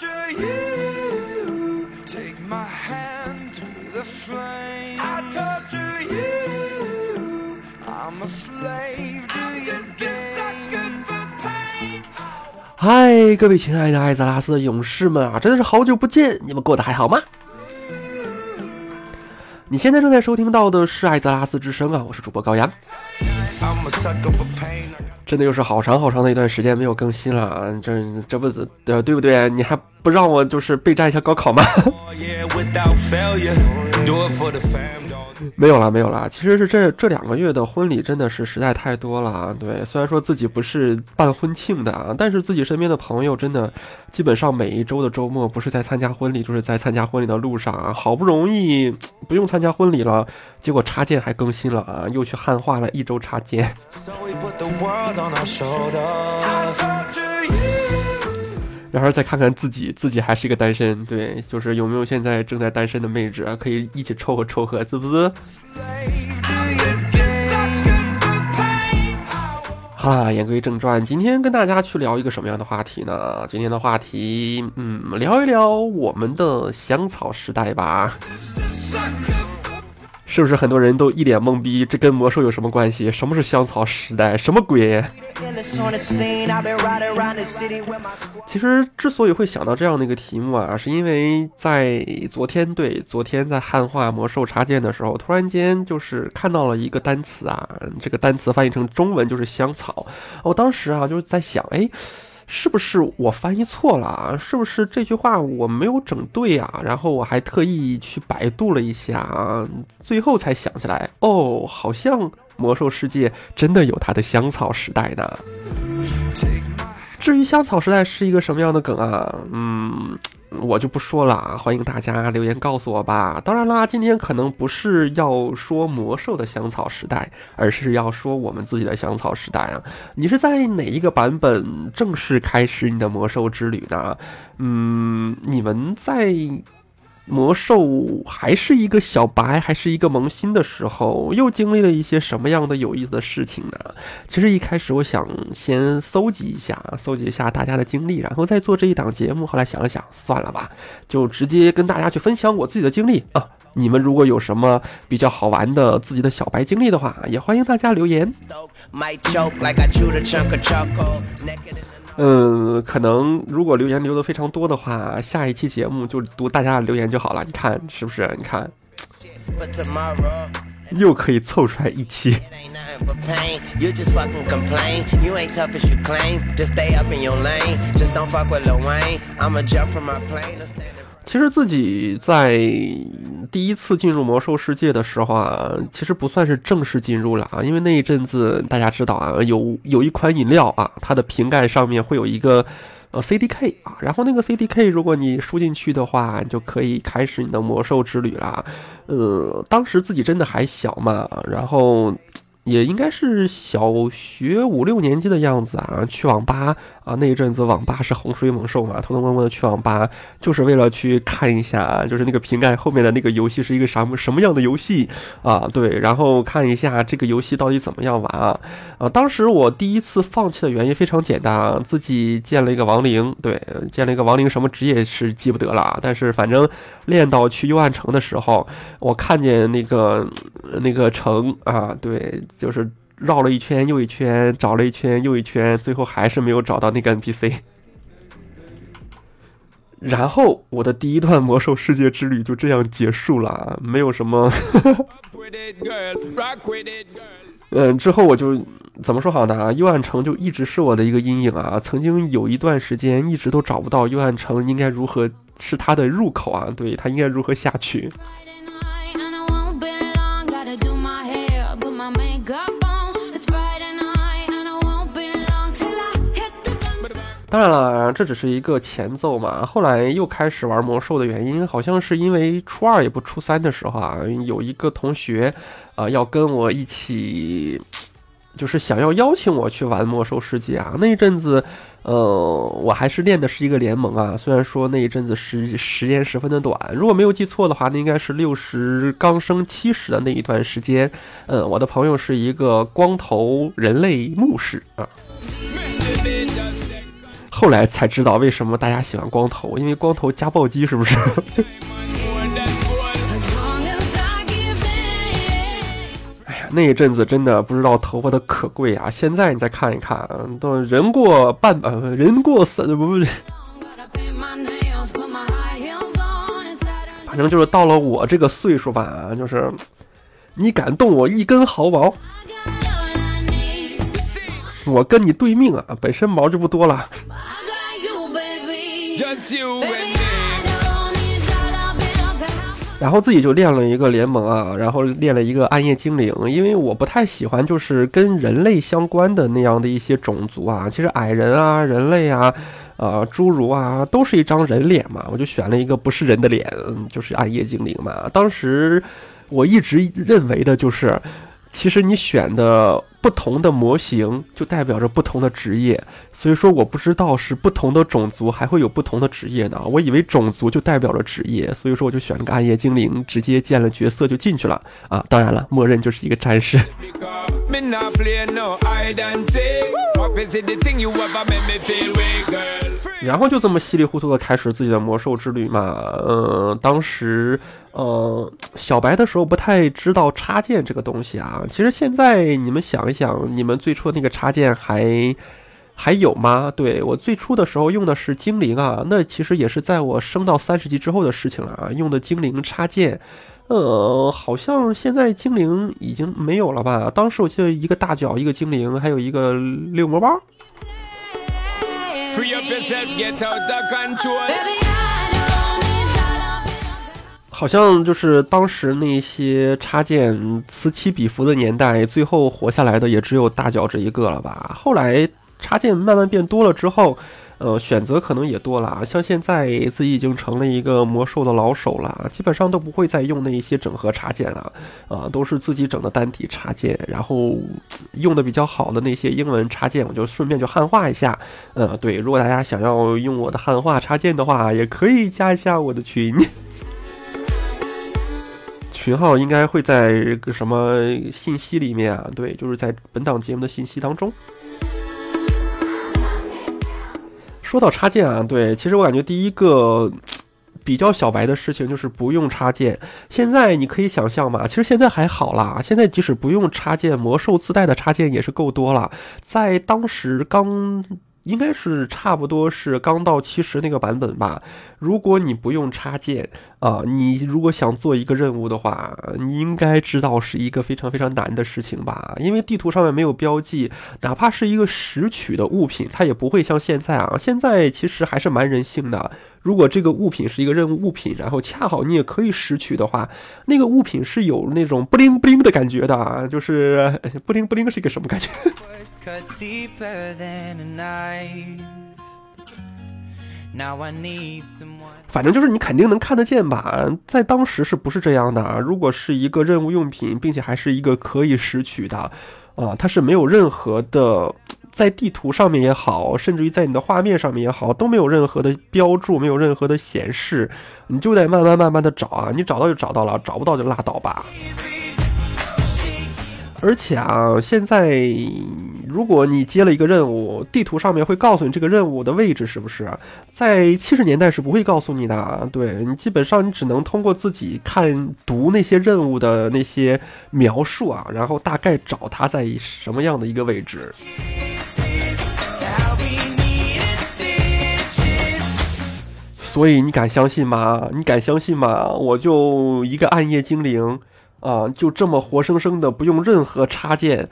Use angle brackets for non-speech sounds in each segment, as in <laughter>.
嗨，各位亲爱的艾泽拉斯的勇士们啊，真的是好久不见，你们过得还好吗？你现在正在收听到的是艾泽拉斯之声啊，我是主播高阳。真的又是好长好长的一段时间没有更新了，这这不对对不对？你还不让我就是备战一下高考吗？<laughs> 没有啦，没有啦。其实是这这两个月的婚礼真的是实在太多了啊。对，虽然说自己不是办婚庆的啊，但是自己身边的朋友真的基本上每一周的周末不是在参加婚礼，就是在参加婚礼的路上啊。好不容易 <tsk> 不用参加婚礼了，结果插件还更新了啊，又去汉化了一周插件。然后再看看自己，自己还是一个单身，对，就是有没有现在正在单身的妹纸可以一起凑合凑合，是不是？哈，言归正传，今天跟大家去聊一个什么样的话题呢？今天的话题，嗯，聊一聊我们的香草时代吧。是不是很多人都一脸懵逼？这跟魔兽有什么关系？什么是香草时代？什么鬼？其实之所以会想到这样的一个题目啊，是因为在昨天，对，昨天在汉化魔兽插件的时候，突然间就是看到了一个单词啊，这个单词翻译成中文就是香草。我当时啊就是在想，哎。是不是我翻译错了啊？是不是这句话我没有整对啊？然后我还特意去百度了一下啊，最后才想起来，哦，好像魔兽世界真的有它的香草时代呢。至于香草时代是一个什么样的梗啊？嗯。我就不说了啊，欢迎大家留言告诉我吧。当然啦，今天可能不是要说魔兽的香草时代，而是要说我们自己的香草时代啊。你是在哪一个版本正式开始你的魔兽之旅呢？嗯，你们在。魔兽还是一个小白，还是一个萌新的时候，又经历了一些什么样的有意思的事情呢？其实一开始我想先搜集一下，搜集一下大家的经历，然后再做这一档节目。后来想了想，算了吧，就直接跟大家去分享我自己的经历啊。你们如果有什么比较好玩的自己的小白经历的话，也欢迎大家留言。嗯，可能如果留言留的非常多的话，下一期节目就读大家的留言就好了。你看是不是？你看，<laughs> 又可以凑出来一期。其实自己在第一次进入魔兽世界的时候啊，其实不算是正式进入了啊，因为那一阵子大家知道啊，有有一款饮料啊，它的瓶盖上面会有一个呃 CDK 啊，然后那个 CDK 如果你输进去的话，你就可以开始你的魔兽之旅了。呃，当时自己真的还小嘛，然后。也应该是小学五六年级的样子啊，去网吧啊，那一阵子网吧是洪水猛兽嘛，偷偷摸摸的去网吧，就是为了去看一下，就是那个瓶盖后面的那个游戏是一个什么什么样的游戏啊？对，然后看一下这个游戏到底怎么样玩啊？啊，当时我第一次放弃的原因非常简单啊，自己建了一个亡灵，对，建了一个亡灵，什么职业是记不得了，但是反正练到去幽暗城的时候，我看见那个那个城啊，对。就是绕了一圈又一圈，找了一圈又一圈，最后还是没有找到那个 NPC。然后我的第一段魔兽世界之旅就这样结束了，没有什么。<laughs> 嗯，之后我就怎么说好呢？幽暗城就一直是我的一个阴影啊！曾经有一段时间一直都找不到幽暗城应该如何是它的入口啊？对，它应该如何下去？当然了，这只是一个前奏嘛。后来又开始玩魔兽的原因，好像是因为初二也不初三的时候啊，有一个同学，啊，要跟我一起，就是想要邀请我去玩魔兽世界啊。那一阵子，呃，我还是练的是一个联盟啊。虽然说那一阵子时时间十分的短，如果没有记错的话，那应该是六十刚升七十的那一段时间。嗯，我的朋友是一个光头人类牧师啊。后来才知道为什么大家喜欢光头，因为光头加暴击，是不是？<laughs> 哎呀，那一阵子真的不知道头发的可贵啊！现在你再看一看，都人过半呃，人过三不。反正就是到了我这个岁数吧，就是你敢动我一根毫毛，我跟你对命啊！本身毛就不多了。然后自己就练了一个联盟啊，然后练了一个暗夜精灵，因为我不太喜欢就是跟人类相关的那样的一些种族啊，其实矮人啊、人类啊。啊，侏儒啊，都是一张人脸嘛，我就选了一个不是人的脸，就是暗夜精灵嘛。当时我一直认为的就是，其实你选的不同的模型就代表着不同的职业，所以说我不知道是不同的种族还会有不同的职业呢。我以为种族就代表着职业，所以说我就选了个暗夜精灵，直接建了角色就进去了啊。当然了，默认就是一个战士。然后就这么稀里糊涂的开始自己的魔兽之旅嘛。嗯，当时呃小白的时候不太知道插件这个东西啊。其实现在你们想一想，你们最初那个插件还还有吗？对我最初的时候用的是精灵啊，那其实也是在我升到三十级之后的事情了啊。用的精灵插件。呃，好像现在精灵已经没有了吧？当时我记得一个大脚，一个精灵，还有一个六魔包。好像就是当时那些插件此起彼伏的年代，最后活下来的也只有大脚这一个了吧？后来插件慢慢变多了之后。呃，选择可能也多了啊，像现在自己已经成了一个魔兽的老手了，基本上都不会再用那一些整合插件了，啊，都是自己整的单体插件，然后用的比较好的那些英文插件，我就顺便就汉化一下。呃，对，如果大家想要用我的汉化插件的话，也可以加一下我的群，群号应该会在个什么信息里面啊？对，就是在本档节目的信息当中。说到插件啊，对，其实我感觉第一个比较小白的事情就是不用插件。现在你可以想象嘛，其实现在还好啦，现在即使不用插件，魔兽自带的插件也是够多了。在当时刚。应该是差不多是刚到七十那个版本吧。如果你不用插件啊，你如果想做一个任务的话，你应该知道是一个非常非常难的事情吧？因为地图上面没有标记，哪怕是一个拾取的物品，它也不会像现在啊。现在其实还是蛮人性的。如果这个物品是一个任务物品，然后恰好你也可以拾取的话，那个物品是有那种不灵不灵的感觉的，就是不灵不灵是一个什么感觉？反正就是你肯定能看得见吧，在当时是不是这样的？如果是一个任务用品，并且还是一个可以拾取的，啊，它是没有任何的，在地图上面也好，甚至于在你的画面上面也好，都没有任何的标注，没有任何的显示，你就得慢慢慢慢的找啊，你找到就找到了，找不到就拉倒吧。而且啊，现在。如果你接了一个任务，地图上面会告诉你这个任务的位置，是不是？在七十年代是不会告诉你的。对你基本上你只能通过自己看读那些任务的那些描述啊，然后大概找它在什么样的一个位置。所以你敢相信吗？你敢相信吗？我就一个暗夜精灵啊，就这么活生生的不用任何插件。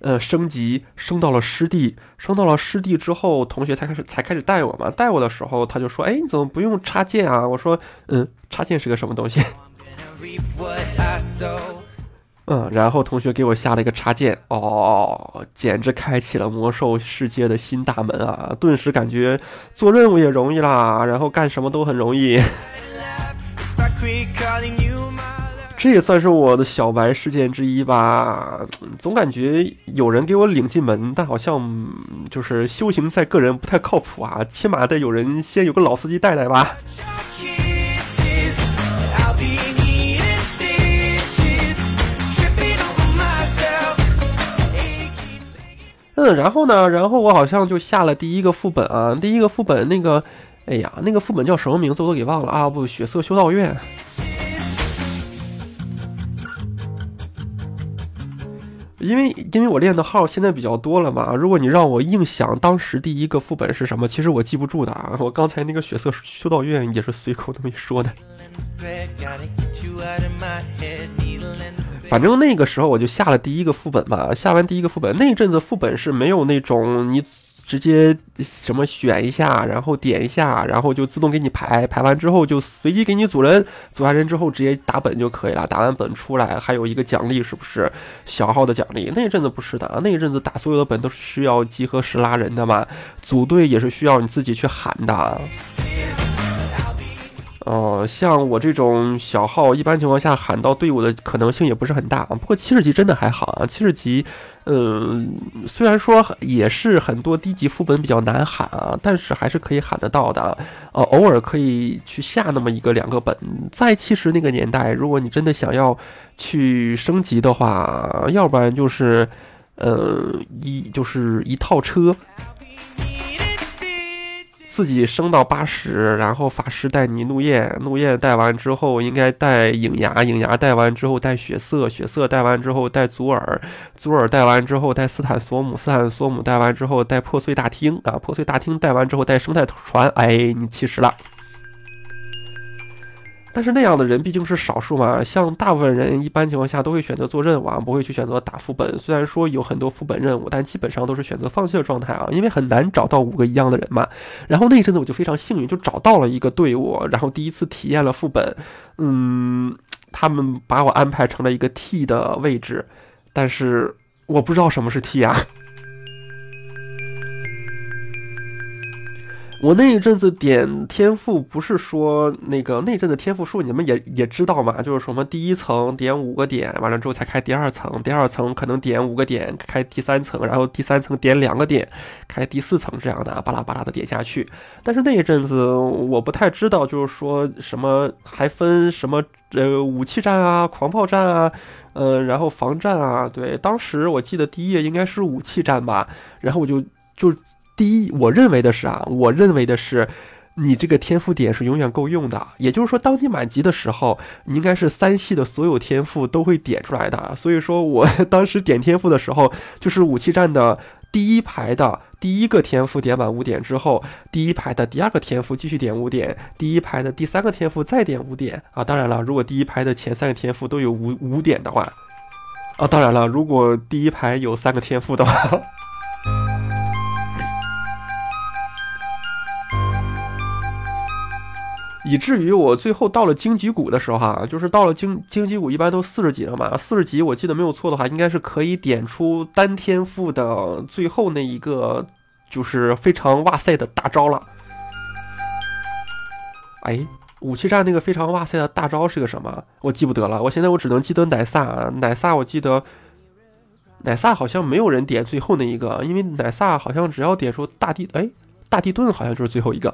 呃，升级升到了师弟，升到了师弟之后，同学才开始才开始带我嘛。带我的时候，他就说：“哎，你怎么不用插件啊？”我说：“嗯，插件是个什么东西？” <laughs> 嗯，然后同学给我下了一个插件，哦，简直开启了魔兽世界的新大门啊！顿时感觉做任务也容易啦，然后干什么都很容易。<laughs> 这也算是我的小白事件之一吧。总感觉有人给我领进门，但好像就是修行在个人，不太靠谱啊。起码得有人先有个老司机带带吧。嗯，然后呢，然后我好像就下了第一个副本啊，第一个副本那个，哎呀，那个副本叫什么名字我都给忘了啊，不，血色修道院。因为因为我练的号现在比较多了嘛，如果你让我硬想当时第一个副本是什么，其实我记不住的啊。<laughs> 我刚才那个血色修道院也是随口那么一说的。反正那个时候我就下了第一个副本嘛，下完第一个副本那阵子副本是没有那种你。直接什么选一下，然后点一下，然后就自动给你排，排完之后就随机给你组人，组完人之后直接打本就可以了。打完本出来还有一个奖励，是不是小号的奖励？那一阵子不是的，那一阵子打所有的本都是需要集合时拉人的嘛，组队也是需要你自己去喊的。哦，像我这种小号，一般情况下喊到队伍的可能性也不是很大啊。不过七十级真的还好啊，七十级，嗯，虽然说也是很多低级副本比较难喊啊，但是还是可以喊得到的。呃，偶尔可以去下那么一个两个本。在其实那个年代，如果你真的想要去升级的话，要不然就是，呃，一就是一套车。自己升到八十，然后法师带你怒焰，怒焰带完之后应该带影牙，影牙带完之后带血色，血色带完之后带祖尔，祖尔带完之后带斯坦索姆，斯坦索姆带完之后带破碎大厅啊，破碎大厅带完之后带生态船，哎，你七十了。但是那样的人毕竟是少数嘛，像大部分人一般情况下都会选择做任务啊，不会去选择打副本。虽然说有很多副本任务，但基本上都是选择放弃的状态啊，因为很难找到五个一样的人嘛。然后那一阵子我就非常幸运，就找到了一个队伍，然后第一次体验了副本。嗯，他们把我安排成了一个 T 的位置，但是我不知道什么是 T 啊。我那一阵子点天赋，不是说那个那阵子天赋数，你们也也知道嘛？就是什么第一层点五个点，完了之后才开第二层，第二层可能点五个点开第三层，然后第三层点两个点开第四层这样的，巴拉巴拉的点下去。但是那一阵子我不太知道，就是说什么还分什么呃武器战啊、狂暴战啊，呃然后防战啊。对，当时我记得第一页应该是武器战吧，然后我就就。第一，我认为的是啊，我认为的是，你这个天赋点是永远够用的。也就是说，当你满级的时候，你应该是三系的所有天赋都会点出来的。所以说我当时点天赋的时候，就是武器站的第一排的第一个天赋点满五点之后，第一排的第二个天赋继续点五点，第一排的第三个天赋再点五点啊。当然了，如果第一排的前三个天赋都有五五点的话，啊，当然了，如果第一排有三个天赋的话。以至于我最后到了荆棘谷的时候，哈，就是到了荆荆棘谷，一般都四十级了嘛。四十级，我记得没有错的话，应该是可以点出单天赋的最后那一个，就是非常哇塞的大招了。哎，武器站那个非常哇塞的大招是个什么？我记不得了。我现在我只能记得奶萨，奶萨我记得，奶萨好像没有人点最后那一个，因为奶萨好像只要点出大地，哎，大地盾好像就是最后一个。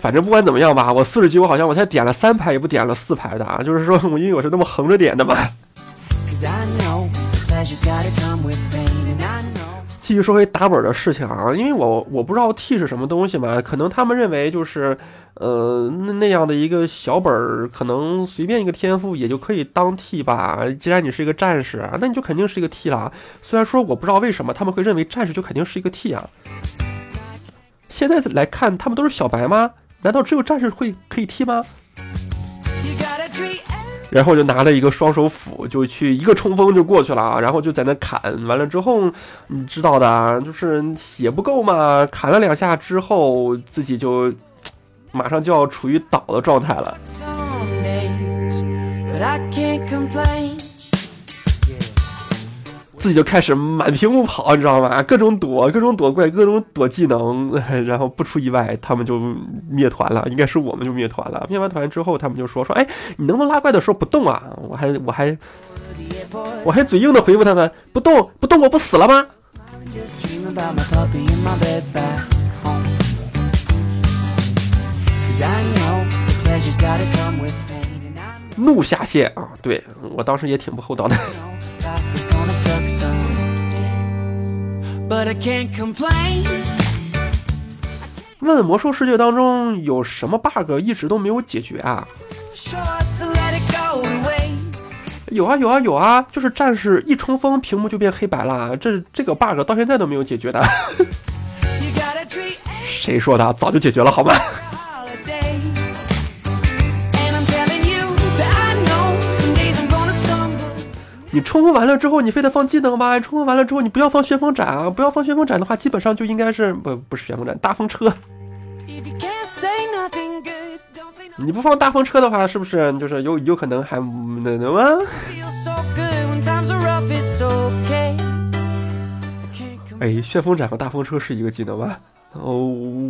反正不管怎么样吧，我四十级我好像我才点了三排，也不点了四排的啊，就是说我因为我是那么横着点的嘛。继续说回打本的事情啊，因为我我不知道 T 是什么东西嘛，可能他们认为就是，呃，那那样的一个小本儿，可能随便一个天赋也就可以当 T 吧。既然你是一个战士，那你就肯定是一个 T 了。虽然说我不知道为什么他们会认为战士就肯定是一个 T 啊。现在来看，他们都是小白吗？难道只有战士会可以 T 吗？然后就拿了一个双手斧，就去一个冲锋就过去了啊！然后就在那砍，完了之后，你知道的，就是血不够嘛，砍了两下之后，自己就马上就要处于倒的状态了。自己就开始满屏幕跑，你知道吗？各种躲，各种躲怪，各种躲技能，<laughs> 然后不出意外，他们就灭团了。应该是我们就灭团了。灭完团之后，他们就说说，哎，你能不能拉怪的时候不动啊？我还我还我还嘴硬的回复他们，不动不动，我不死了吗？怒下线啊！对我当时也挺不厚道的。问魔兽世界当中有什么 bug 一直都没有解决啊？有啊有啊有啊就是战士一冲锋屏幕就变黑白了这这个 bug 到现在都没有解决的。<laughs> 谁说的？早就解决了好吧你冲锋完了之后，你非得放技能吗？冲锋完了之后，你不要放旋风斩啊！不要放旋风斩的话，基本上就应该是不不是旋风斩，大风车。你不放大风车的话，是不是就是有有可能还那那么？Feels so good when times are rough, it's okay. I can't complain. 哎，旋风斩和大风车是一个技能吗？哦，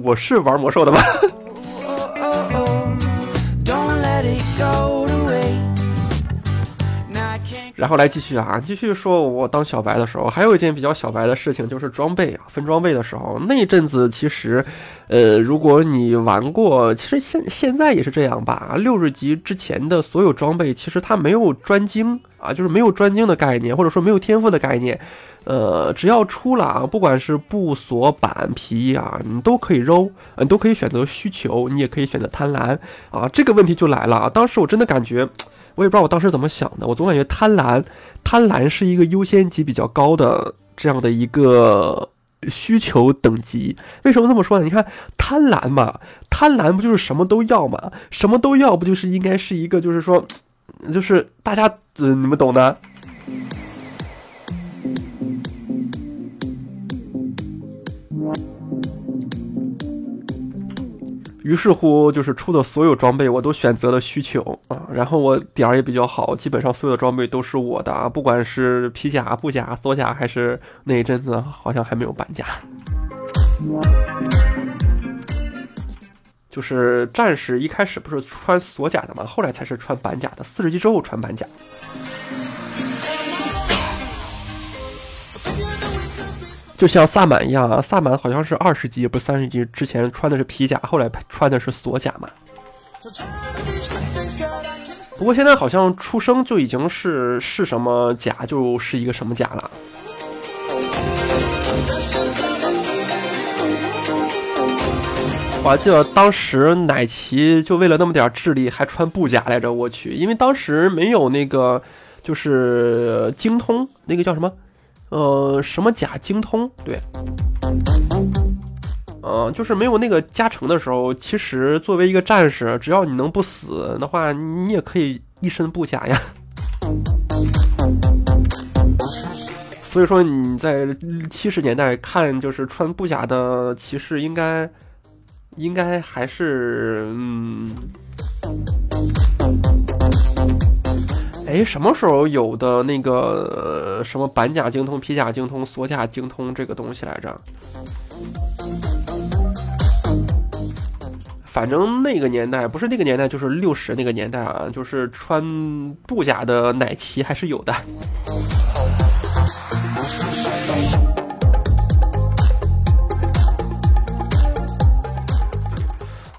我是玩魔兽的吧？然后来继续啊，继续说我当小白的时候，还有一件比较小白的事情，就是装备啊，分装备的时候，那一阵子其实，呃，如果你玩过，其实现现在也是这样吧，六十级之前的所有装备，其实它没有专精啊，就是没有专精的概念，或者说没有天赋的概念。呃，只要出了啊，不管是布、锁、板、皮啊，你都可以揉，你都可以选择需求，你也可以选择贪婪啊。这个问题就来了啊，当时我真的感觉。我也不知道我当时怎么想的，我总感觉贪婪，贪婪是一个优先级比较高的这样的一个需求等级。为什么这么说呢？你看贪婪嘛，贪婪不就是什么都要嘛？什么都要不就是应该是一个就是说，就是大家呃你们懂的。于是乎，就是出的所有装备我都选择了需求啊，然后我点儿也比较好，基本上所有的装备都是我的啊，不管是皮甲、布甲、锁甲，还是那一阵子好像还没有板甲。就是战士一开始不是穿锁甲的嘛，后来才是穿板甲的，四十级之后穿板甲。就像萨满一样啊，萨满好像是二十级，不三十级之前穿的是皮甲，后来穿的是锁甲嘛。不过现在好像出生就已经是是什么甲就是一个什么甲了。我还记得当时奶奇就为了那么点智力还穿布甲来着，我去，因为当时没有那个就是精通，那个叫什么？呃，什么甲精通？对，呃，就是没有那个加成的时候，其实作为一个战士，只要你能不死的话，你也可以一身布甲呀。<laughs> 所以说你在七十年代看，就是穿布甲的骑士，应该应该还是嗯。哎，什么时候有的那个、什么板甲精通、皮甲精通、锁甲精通这个东西来着？反正那个年代不是那个年代，就是六十那个年代啊，就是穿布甲的奶骑还是有的。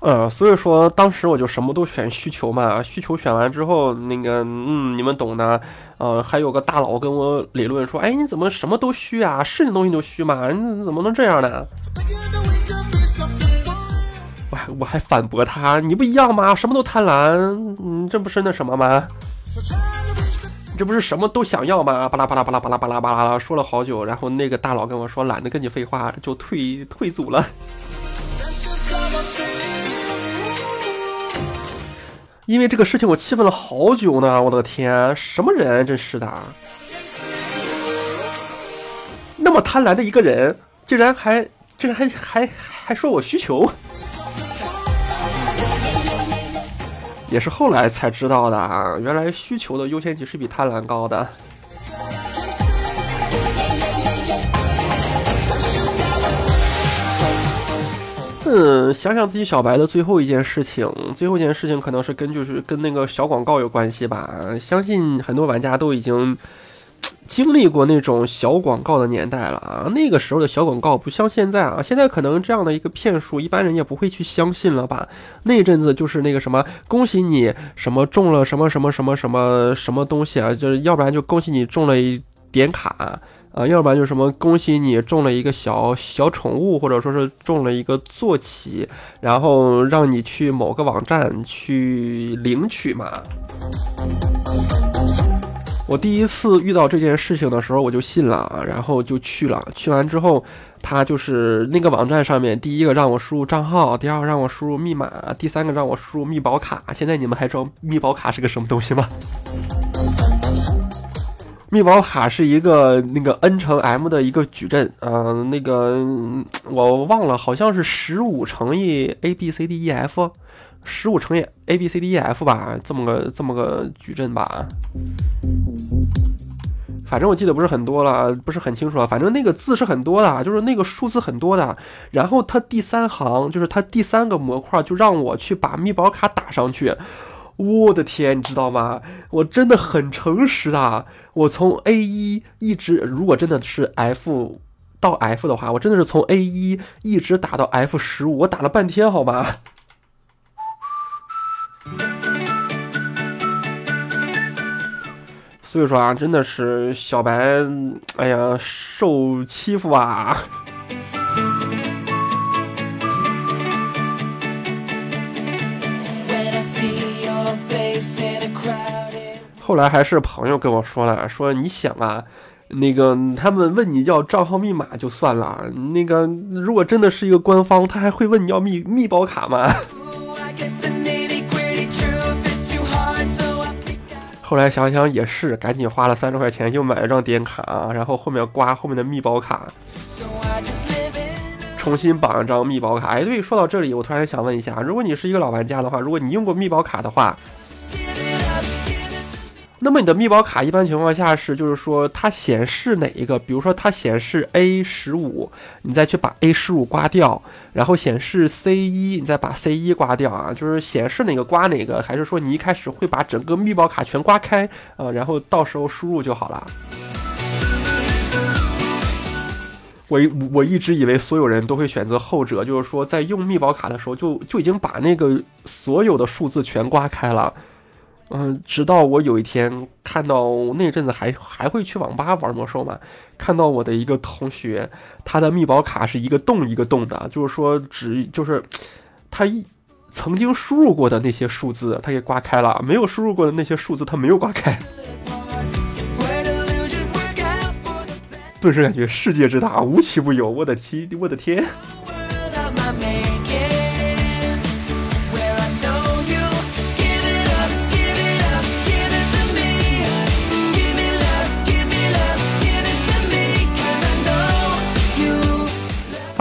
呃，所以说当时我就什么都选需求嘛，需求选完之后，那个嗯，你们懂的。呃，还有个大佬跟我理论说，哎，你怎么什么都虚啊？是的东西就虚嘛？你怎么能这样呢？我还我还反驳他，你不一样吗？什么都贪婪，嗯，这不是那什么吗？这不是什么都想要吗？巴拉巴拉巴拉巴拉巴拉巴拉，说了好久，然后那个大佬跟我说，懒得跟你废话，就退退组了。因为这个事情，我气愤了好久呢！我的天，什么人，真是的！那么贪婪的一个人，竟然还竟然还还还说我需求，也是后来才知道的啊！原来需求的优先级是比贪婪高的。嗯，想想自己小白的最后一件事情，最后一件事情可能是跟就是跟那个小广告有关系吧。相信很多玩家都已经经历过那种小广告的年代了啊。那个时候的小广告不像现在啊，现在可能这样的一个骗术，一般人也不会去相信了吧？那阵子就是那个什么，恭喜你什么中了什么什么什么什么什么东西啊，就是要不然就恭喜你中了一点卡。啊要不然就是什么恭喜你中了一个小小宠物，或者说是中了一个坐骑，然后让你去某个网站去领取嘛。我第一次遇到这件事情的时候，我就信了，然后就去了。去完之后，他就是那个网站上面，第一个让我输入账号，第二个让我输入密码，第三个让我输入密保卡。现在你们还知道密保卡是个什么东西吗？密保卡是一个那个 n 乘 m 的一个矩阵，嗯、那个我忘了，好像是十五乘以 a b c d e f，十五乘以 a b c d e f 吧，这么个这么个矩阵吧。反正我记得不是很多了，不是很清楚了。反正那个字是很多的，就是那个数字很多的。然后它第三行就是它第三个模块，就让我去把密保卡打上去。我的天，你知道吗？我真的很诚实的，我从 A 一一直，如果真的是 F 到 F 的话，我真的是从 A 一一直打到 F 十五，我打了半天，好吗？所以说啊，真的是小白，哎呀，受欺负啊！后来还是朋友跟我说了，说你想啊，那个他们问你要账号密码就算了，那个如果真的是一个官方，他还会问你要密密保卡吗.后来想想也是，赶紧花了三十块钱又买了张点卡，然后后面刮后面的密保卡重新绑一张密保卡。哎，对，说到这里，我突然想问一下，如果你是一个老玩家的话，如果你用过密保卡的话，那么你的密保卡一般情况下是，就是说它显示哪一个，比如说它显示 A 十五，你再去把 A 十五刮掉，然后显示 C 一，你再把 C 一刮掉啊，就是显示哪个刮哪个，还是说你一开始会把整个密保卡全刮开啊、然后到时候输入就好了。我一我一直以为所有人都会选择后者，就是说在用密保卡的时候就就已经把那个所有的数字全刮开了。嗯，直到我有一天看到那阵子还还会去网吧玩魔兽嘛，看到我的一个同学，他的密保卡是一个洞一个洞的，就是说只就是他一曾经输入过的那些数字他给刮开了，没有输入过的那些数字他没有刮开，顿时感觉世界之大无奇不有，我的天，我的天！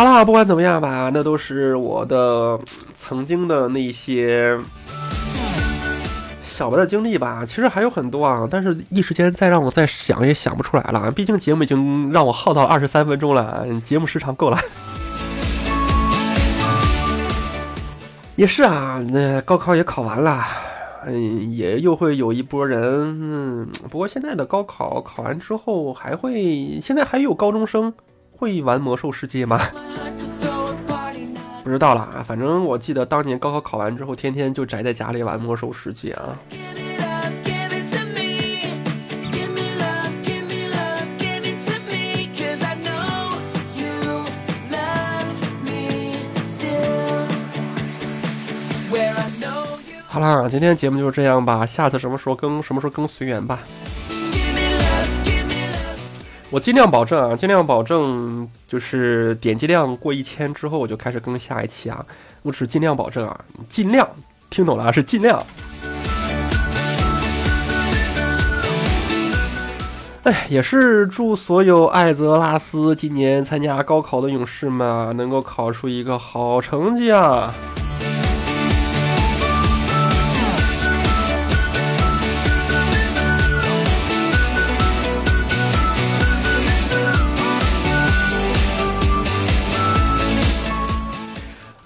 好啦，不管怎么样吧，那都是我的曾经的那些小白的经历吧。其实还有很多啊，但是一时间再让我再想也想不出来了。毕竟节目已经让我耗到二十三分钟了，节目时长够了。也是啊，那高考也考完了。嗯，也又会有一波人，嗯，不过现在的高考考完之后，还会现在还有高中生会玩魔兽世界吗.不知道啦，反正我记得当年高考考完之后，天天就宅在家里玩魔兽世界啊。好啦，今天节目就是这样吧，下次什么时候更什么时候更随缘吧。我尽量保证啊，尽量保证，就是点击量过一千之后，我就开始更下一期啊。我只是尽量保证啊，尽量听懂了啊，是尽量。哎，也是祝所有艾泽拉斯今年参加高考的勇士们啊，能够考出一个好成绩啊！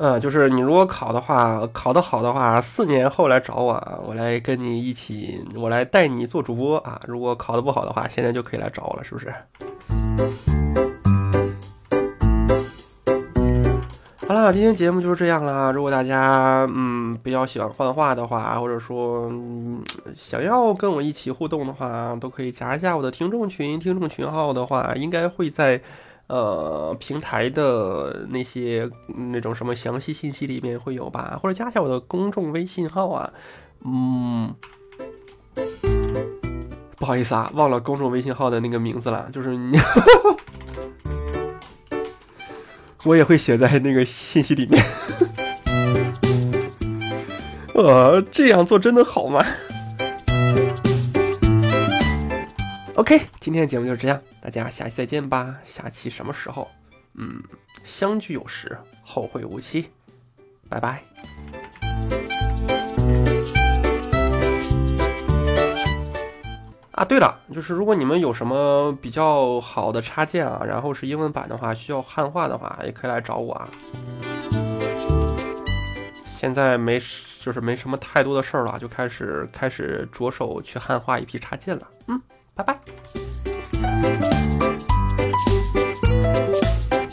嗯，就是你如果考的话，考得好的话，四年后来找我啊，我来跟你一起，我来带你做主播啊。如果考得不好的话，现在就可以来找我了，是不是？好啦，今天节目就是这样啦。如果大家嗯比较喜欢幻化的话，或者说、嗯、想要跟我一起互动的话，都可以加一下我的听众群。听众群号的话，应该会在呃平台的那些那种什么详细信息里面会有吧，或者加一下我的公众微信号啊。嗯，不好意思啊，忘了公众微信号的那个名字了，就是你。<laughs> 我也会写在那个信息里面。<laughs> 呃，这样做真的好吗？OK，今天的节目就是这样，大家下期再见吧。下期什么时候？嗯，相聚有时，后会无期。拜拜。啊，对了，就是如果你们有什么比较好的插件啊，然后是英文版的话，需要汉化的话，也可以来找我啊。现在没就是没什么太多的事儿了，就开始开始着手去汉化一批插件了。嗯，拜拜。